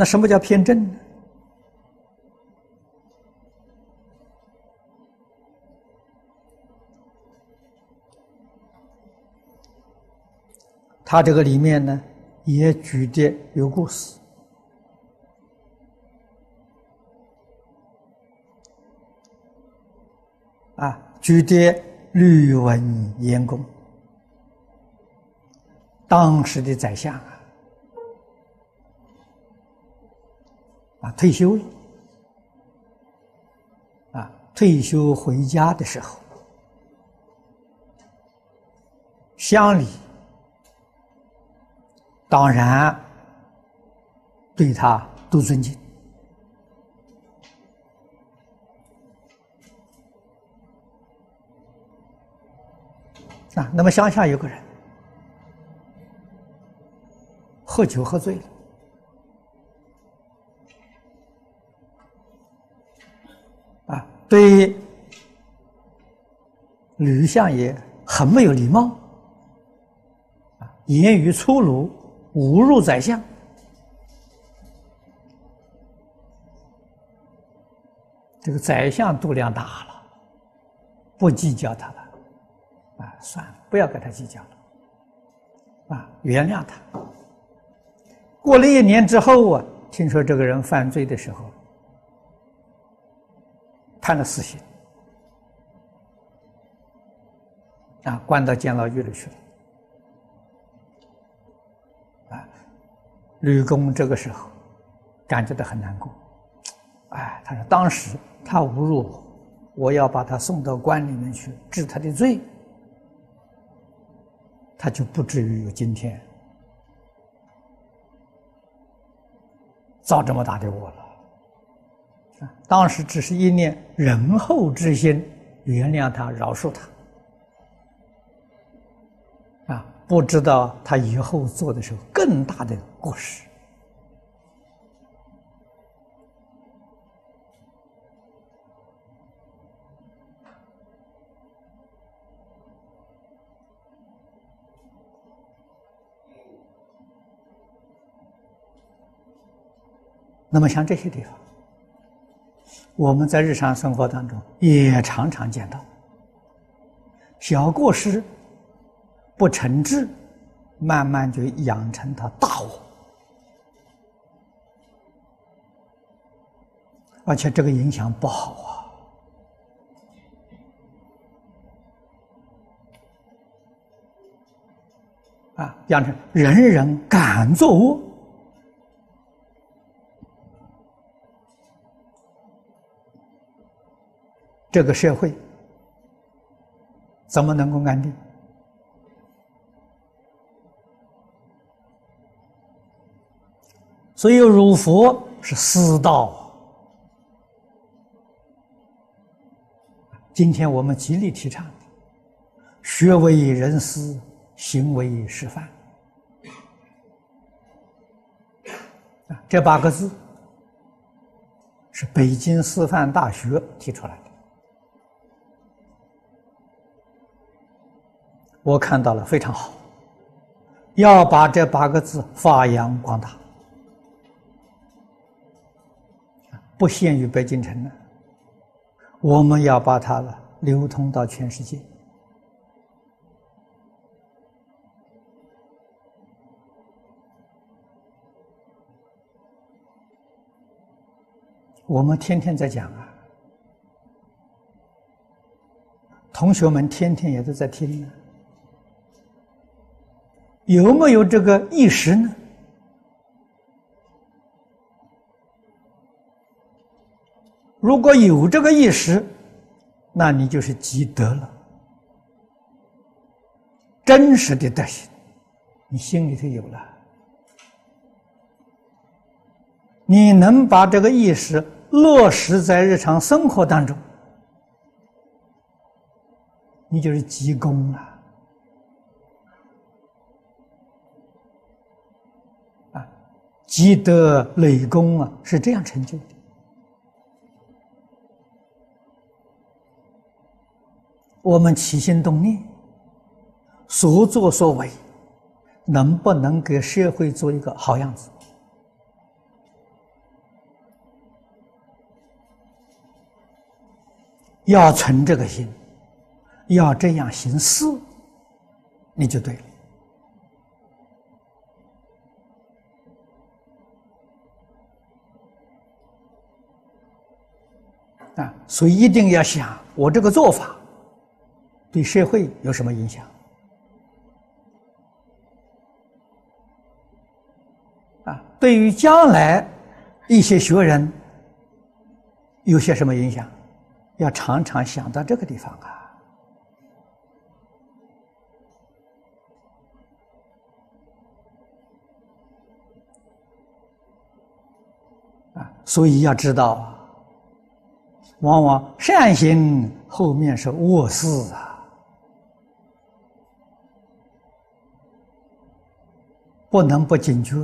那什么叫偏正呢？他这个里面呢，也举的有故事啊，举的吕文严公，当时的宰相啊，啊退休了，啊退休回家的时候，乡里。当然，对他都尊敬啊。那么乡下有个人喝酒喝醉了对吕相爷很没有礼貌啊，言语粗鲁。侮辱宰相，这个宰相度量大了，不计较他了，啊，算了，不要跟他计较了，啊，原谅他。过了一年之后啊，听说这个人犯罪的时候，判了死刑，啊，关到监牢狱里去了。啊吕公这个时候感觉到很难过，哎，他说当时他侮辱我，我要把他送到关里面去治他的罪，他就不至于有今天造这么大的窝了。当时只是一念仁厚之心，原谅他，饶恕他，啊。不知道他以后做的时候更大的过失。那么像这些地方，我们在日常生活当中也常常见到小过失。不惩治，慢慢就养成他大我，而且这个影响不好啊！啊，养成人人敢作恶，这个社会怎么能够安定？所以儒佛是私道。今天我们极力提倡学为人师，行为示范。这八个字是北京师范大学提出来的，我看到了，非常好。要把这八个字发扬光大。不限于北京城了，我们要把它流通到全世界。我们天天在讲啊，同学们天天也都在听呢，有没有这个意识呢？如果有这个意识，那你就是积德了，真实的德行，你心里头有了，你能把这个意识落实在日常生活当中，你就是积功了。积德累功啊，是这样成就的。我们起心动念，所作所为，能不能给社会做一个好样子？要存这个心，要这样行事，你就对了。啊，所以一定要想，我这个做法对社会有什么影响？啊，对于将来一些学人有些什么影响？要常常想到这个地方啊！啊，所以要知道啊。往往善行后面是恶事啊，不能不警觉。